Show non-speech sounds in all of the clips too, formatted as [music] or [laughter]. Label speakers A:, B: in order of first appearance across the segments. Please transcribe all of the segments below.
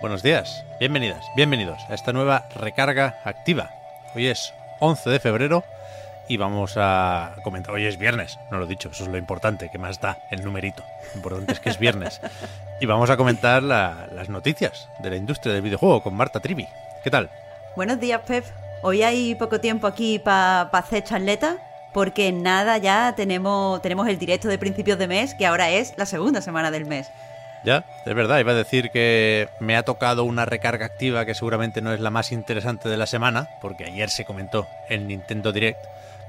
A: Buenos días, bienvenidas, bienvenidos a esta nueva recarga activa. Hoy es 11 de febrero y vamos a comentar. Hoy es viernes, no lo he dicho, eso es lo importante, que más da el numerito. Lo importante es que es viernes. Y vamos a comentar la- las noticias de la industria del videojuego con Marta Trivi. ¿Qué tal?
B: Buenos días, Pep. Hoy hay poco tiempo aquí para hacer charleta, porque nada, ya tenemos, tenemos el directo de principios de mes, que ahora es la segunda semana del mes.
A: Ya, es verdad, iba a decir que me ha tocado una recarga activa que seguramente no es la más interesante de la semana, porque ayer se comentó en Nintendo Direct,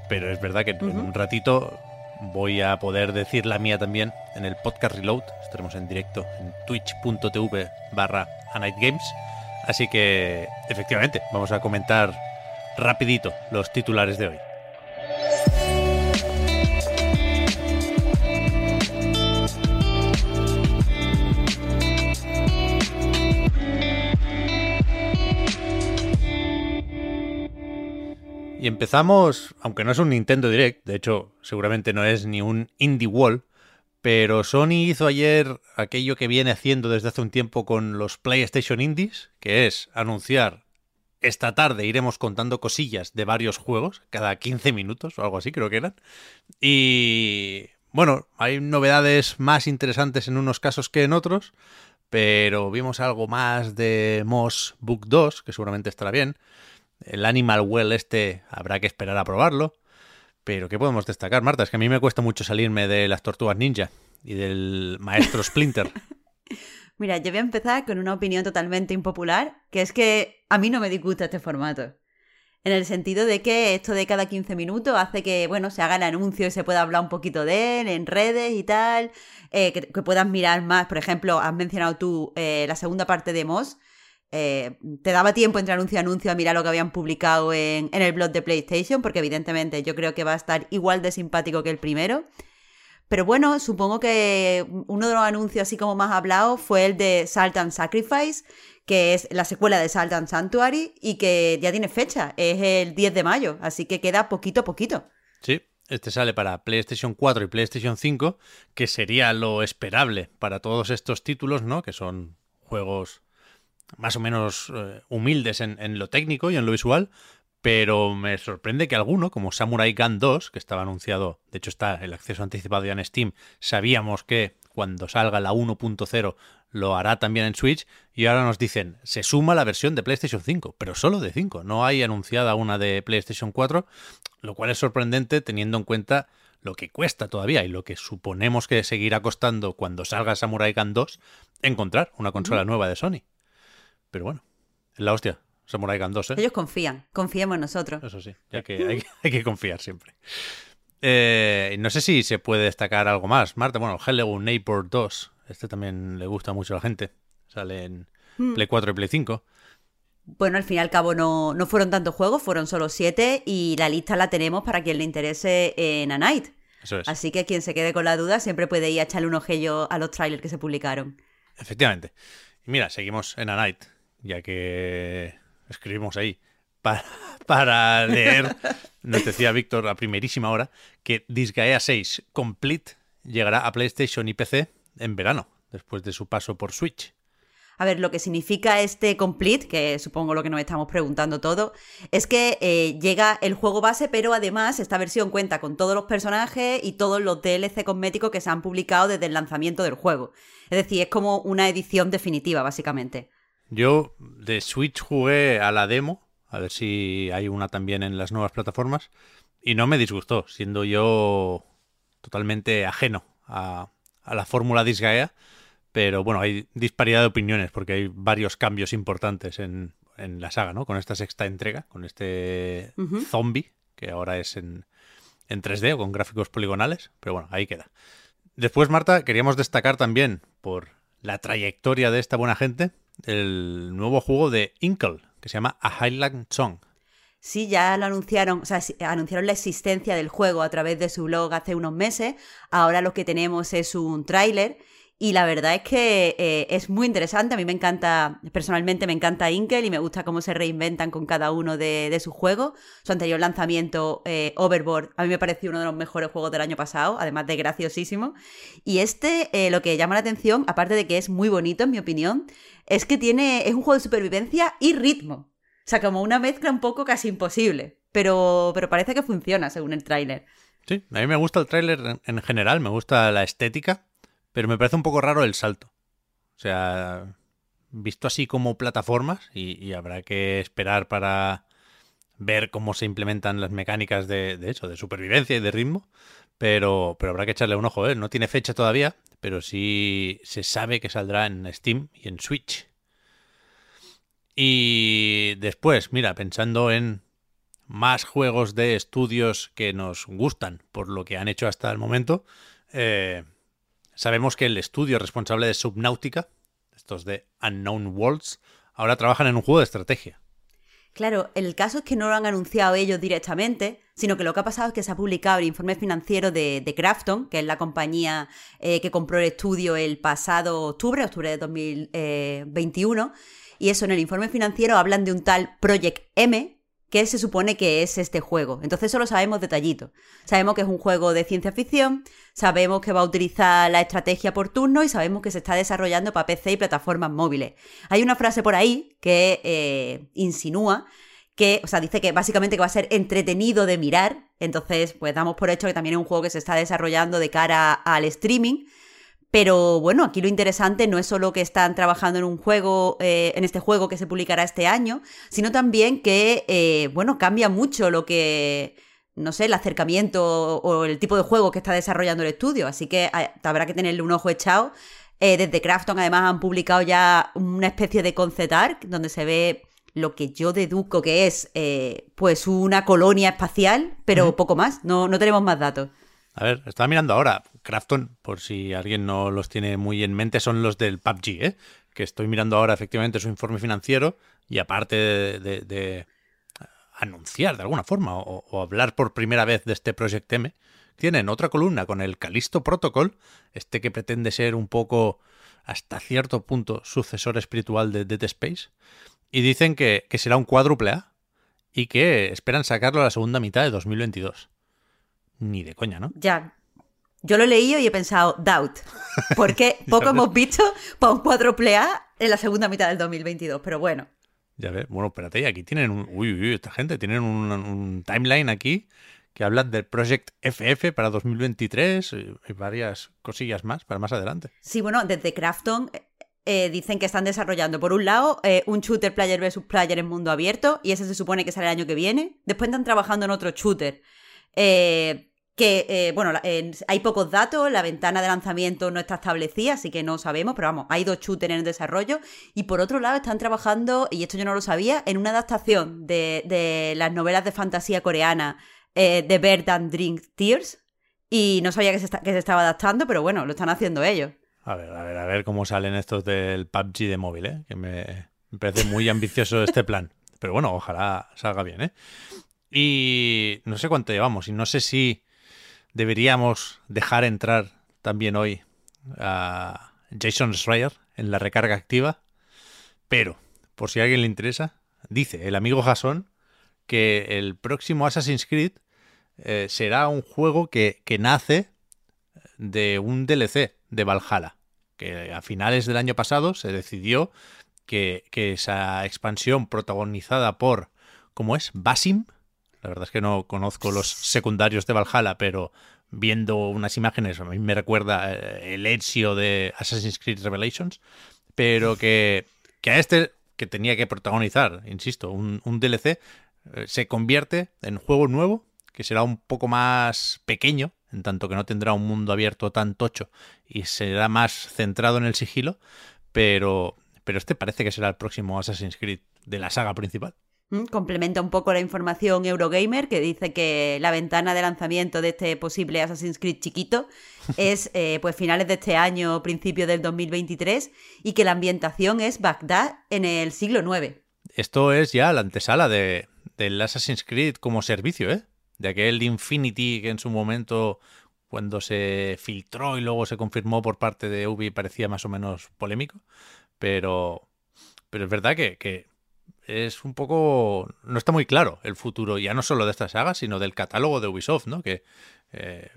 A: pero es verdad que en un ratito voy a poder decir la mía también en el podcast Reload. Estaremos en directo en twitch.tv barra A Night Games. Así que, efectivamente, vamos a comentar rapidito los titulares de hoy. Y empezamos, aunque no es un Nintendo Direct, de hecho seguramente no es ni un Indie Wall, pero Sony hizo ayer aquello que viene haciendo desde hace un tiempo con los PlayStation Indies, que es anunciar esta tarde iremos contando cosillas de varios juegos, cada 15 minutos o algo así creo que eran. Y bueno, hay novedades más interesantes en unos casos que en otros, pero vimos algo más de Moss Book 2, que seguramente estará bien. El Animal Well este habrá que esperar a probarlo. Pero ¿qué podemos destacar, Marta? Es que a mí me cuesta mucho salirme de las tortugas ninja y del maestro Splinter. [laughs]
B: Mira, yo voy a empezar con una opinión totalmente impopular, que es que a mí no me disgusta este formato. En el sentido de que esto de cada 15 minutos hace que, bueno, se haga el anuncio y se pueda hablar un poquito de él en redes y tal, eh, que, que puedas mirar más. Por ejemplo, has mencionado tú eh, la segunda parte de Moss. Eh, te daba tiempo entre anuncio y anuncio a mirar lo que habían publicado en, el blog de PlayStation, porque evidentemente yo creo que va a estar igual de simpático que el primero. Pero bueno, supongo que uno de los anuncios así como más hablados fue el de Salt and Sacrifice, que es la secuela de Salt and Sanctuary y que ya tiene fecha, es el 10 de mayo, así que queda poquito a poquito.
A: Sí, este sale para PlayStation 4 y PlayStation 5, que sería lo esperable para todos estos títulos, ¿no? Que son juegos más o menos eh, humildes en, en lo técnico y en lo visual, pero me sorprende que alguno, como Samurai Gun 2, que estaba anunciado, de hecho está el acceso anticipado ya en Steam, sabíamos que cuando salga la 1.0 lo hará también en Switch, y ahora nos dicen, se suma la versión de PlayStation 5, pero solo de 5, no hay anunciada una de PlayStation 4, lo cual es sorprendente teniendo en cuenta lo que cuesta todavía y lo que suponemos que seguirá costando cuando salga Samurai Gun 2 encontrar una consola nueva de Sony. Pero bueno, es la hostia. Samurai Gun 2, ¿eh?
B: Ellos confían, confiemos en nosotros.
A: Eso sí, ya que hay, [laughs] hay que confiar siempre. Eh, no sé si se puede destacar algo más. Marta, bueno, Hello Neighbor 2. Este también le gusta mucho a la gente. Sale en Play 4 y Play 5.
B: Bueno, al fin y al cabo no, no fueron tantos juegos, fueron solo siete y la lista la tenemos para quien le interese en A Night.
A: Eso es.
B: Así que quien se quede con la duda siempre puede ir a echarle un ojillo a los trailers que se publicaron.
A: Efectivamente. Y mira, seguimos en A Night, ya que escribimos ahí [laughs] para, leer, nos decía Víctor a primerísima hora, que Disgaea 6 Complete llegará a PlayStation y PC en verano, después de su paso por Switch.
B: A ver, lo que significa este complete, que supongo lo que nos estamos preguntando todo, es que eh, llega el juego base, pero además esta versión cuenta con todos los personajes y todos los DLC cosméticos que se han publicado desde el lanzamiento del juego. Es decir, es como una edición definitiva, básicamente.
A: Yo de Switch jugué a la demo, a ver si hay una también en las nuevas plataformas, y no me disgustó, siendo yo totalmente ajeno a, a la fórmula Disgaea. Pero bueno, hay disparidad de opiniones porque hay varios cambios importantes en, en la saga, ¿no? Con esta sexta entrega, con este zombie, que ahora es en, en 3D o con gráficos poligonales. Pero bueno, ahí queda. Después, Marta, queríamos destacar también, por la trayectoria de esta buena gente, el nuevo juego de Inkle, que se llama A Highland Song.
B: Sí, ya lo anunciaron, o sea, anunciaron la existencia del juego a través de su blog hace unos meses. Ahora lo que tenemos es un tráiler y la verdad es que eh, es muy interesante. A mí me encanta, personalmente me encanta Inkel y me gusta cómo se reinventan con cada uno de, sus juegos. Su anterior lanzamiento, eh, Overboard, a mí me pareció uno de los mejores juegos del año pasado, además de graciosísimo. Y este, eh, lo que llama la atención, aparte de que es muy bonito, en mi opinión, es que tiene, es un juego de supervivencia y ritmo. O sea, como una mezcla un poco casi imposible. Pero, pero parece que funciona según el tráiler.
A: Sí, a mí me gusta el tráiler en general, me gusta la estética pero me parece un poco raro el salto. O sea, visto así como plataformas, y, habrá que esperar para ver cómo se implementan las mecánicas de, eso, de supervivencia y de ritmo. Pero, pero habrá que echarle un ojo, ¿eh? No tiene fecha todavía, pero sí se sabe que saldrá en Steam y en Switch. Y después, mira, pensando en más juegos de estudios que nos gustan por lo que han hecho hasta el momento, eh, Sabemos que el estudio responsable de Subnautica, estos de Unknown Worlds, ahora trabajan en un juego de estrategia.
B: Claro, el caso es que no lo han anunciado ellos directamente, sino que lo que ha pasado es que se ha publicado el informe financiero de, de Crafton, que es la compañía eh, que compró el estudio el pasado octubre, octubre de 2021, y eso en el informe financiero hablan de un tal Project M, que se supone que es este juego. Entonces eso lo sabemos detallito. Sabemos que es un juego de ciencia ficción, sabemos que va a utilizar la estrategia por turno y sabemos que se está desarrollando para PC y plataformas móviles. Hay una frase por ahí que eh, insinúa que, o sea, dice que básicamente que va a ser entretenido de mirar. Entonces, pues damos por hecho que también es un juego que se está desarrollando de cara al streaming. Pero bueno, aquí lo interesante no es solo que están trabajando en un juego, eh, en este juego que se publicará este año, sino también que, eh, bueno, cambia mucho lo que, no sé, el acercamiento o el tipo de juego que está desarrollando el estudio. Así que eh, habrá que tenerle un ojo echado. desde Crafton, además, han publicado ya una especie de concept art donde se ve lo que yo deduzco que es, pues, una colonia espacial, pero poco más. No, no tenemos más datos.
A: A ver, estaba mirando ahora. Crafton, por si alguien no los tiene muy en mente, son los del PUBG, ¿eh? que estoy mirando ahora efectivamente su informe financiero y aparte de, anunciar de alguna forma o, hablar por primera vez de este Project M, tienen otra columna con el Calisto Protocol, este que pretende ser un poco hasta cierto punto sucesor espiritual de Dead Space, y dicen que, que será un cuádruple A y que esperan sacarlo a la segunda mitad de 2022. Ni de coña, ¿no?
B: Ya. Yo lo he leído y he pensado, doubt. Porque [laughs] poco hemos visto para un 4 A en la segunda mitad del 2022, pero bueno.
A: Ya ves, bueno, espérate, aquí tienen un. Uy, uy, esta gente, tienen un, timeline aquí que habla del Project FF para 2023 y varias cosillas más para más adelante.
B: Sí, bueno, desde Crafton eh, dicen que están desarrollando, por un lado, eh, un shooter player versus player en mundo abierto, y ese se supone que sale el año que viene. Después están trabajando en otro shooter. Eh, que, eh, bueno, hay pocos datos, la ventana de lanzamiento no está establecida, así que no sabemos, pero vamos, hay dos shooters en el desarrollo. Y por otro lado, están trabajando, y esto yo no lo sabía, en una adaptación de, las novelas de fantasía coreana eh, de Bird and Drink Tears. Y no sabía que se, que se estaba adaptando, pero bueno, lo están haciendo ellos.
A: A ver, a ver, a ver cómo salen estos del PUBG de móvil, ¿eh? Que me, me parece muy ambicioso este plan. Pero bueno, ojalá salga bien, ¿eh? Y no sé cuánto llevamos, y no sé si deberíamos dejar entrar también hoy a Jason Schreier en la recarga activa. Pero, por si a alguien le interesa, dice el amigo Jason que el próximo Assassin's Creed eh, será un juego que, nace de un DLC de Valhalla. Que a finales del año pasado se decidió que, que esa expansión protagonizada por, ¿cómo es? Basim, la verdad es que no conozco los secundarios de Valhalla, pero viendo unas imágenes a mí me recuerda eh, el Ezio de Assassin's Creed Revelations, pero que, a este que tenía que protagonizar, insisto, un, DLC, eh, se convierte en juego nuevo, que será un poco más pequeño, en tanto que no tendrá un mundo abierto tan tocho y será más centrado en el sigilo, pero, pero este parece que será el próximo Assassin's Creed de la saga principal.
B: Complementa un poco la información Eurogamer que dice que la ventana de lanzamiento de este posible Assassin's Creed chiquito [laughs] es eh, pues finales de este año, principio del 2023 y que la ambientación es Bagdad en el siglo IX.
A: Esto es ya la antesala de, del Assassin's Creed como servicio, ¿eh? De aquel Infinity que en su momento cuando se filtró y luego se confirmó por parte de Ubi parecía más o menos polémico, pero, pero es verdad que, que es un poco... no está muy claro el futuro, ya no solo de esta saga, sino del catálogo de Ubisoft, ¿no? Que eh,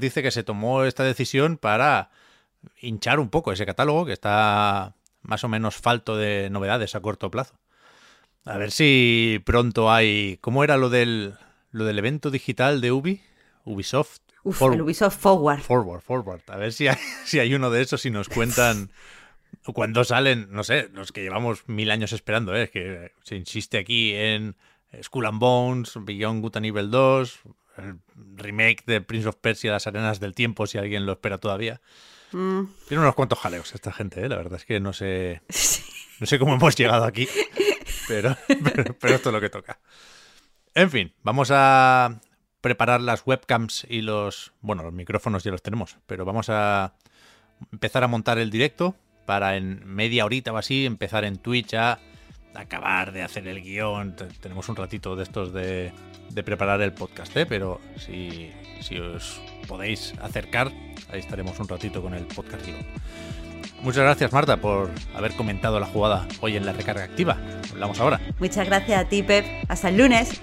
A: dice que se tomó esta decisión para hinchar un poco ese catálogo que está más o menos falto de novedades a corto plazo. A ver si pronto hay... ¿Cómo era lo del, lo del evento digital de Ubi? Ubisoft.
B: Uf, el Ubisoft Forward.
A: Forward, Forward. A ver si hay, [laughs] si hay uno de esos y nos cuentan [laughs] cuando salen, no sé, los que llevamos mil años esperando, ¿eh? que se insiste aquí en Skull and Bones, Beyond Good and Evil 2, el remake de Prince of Persia, Las Arenas del Tiempo, si alguien lo espera todavía. Mm. Tiene unos cuantos jaleos esta gente, ¿eh? la verdad es que no sé, [laughs] no sé cómo hemos llegado aquí, [laughs] pero, pero esto es lo que toca. En fin, vamos a preparar las webcams y los, bueno, los micrófonos ya los tenemos, pero vamos a empezar a montar el directo para en media horita o así empezar en Twitch a acabar de hacer el guion. Tenemos un ratito de estos de, preparar el podcast, ¿eh? pero si, si, os podéis acercar, ahí estaremos un ratito con el podcast Muchas gracias Marta por haber comentado la jugada hoy en la recarga activa. Hablamos ahora.
B: Muchas gracias a ti Pep. Hasta el lunes.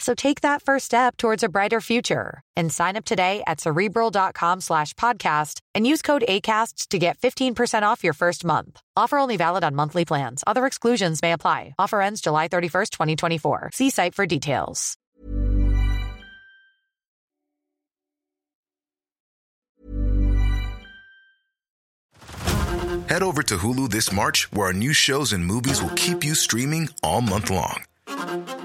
C: So take that first step towards a brighter future and sign up today at cerebral.com slash podcast and use code ACasts to get 15% off your first month. Offer only valid on monthly plans. Other exclusions may apply. Offer ends July 31st, 2024. See site for details.
D: Head over to Hulu this March, where our new shows and movies will keep you streaming all month long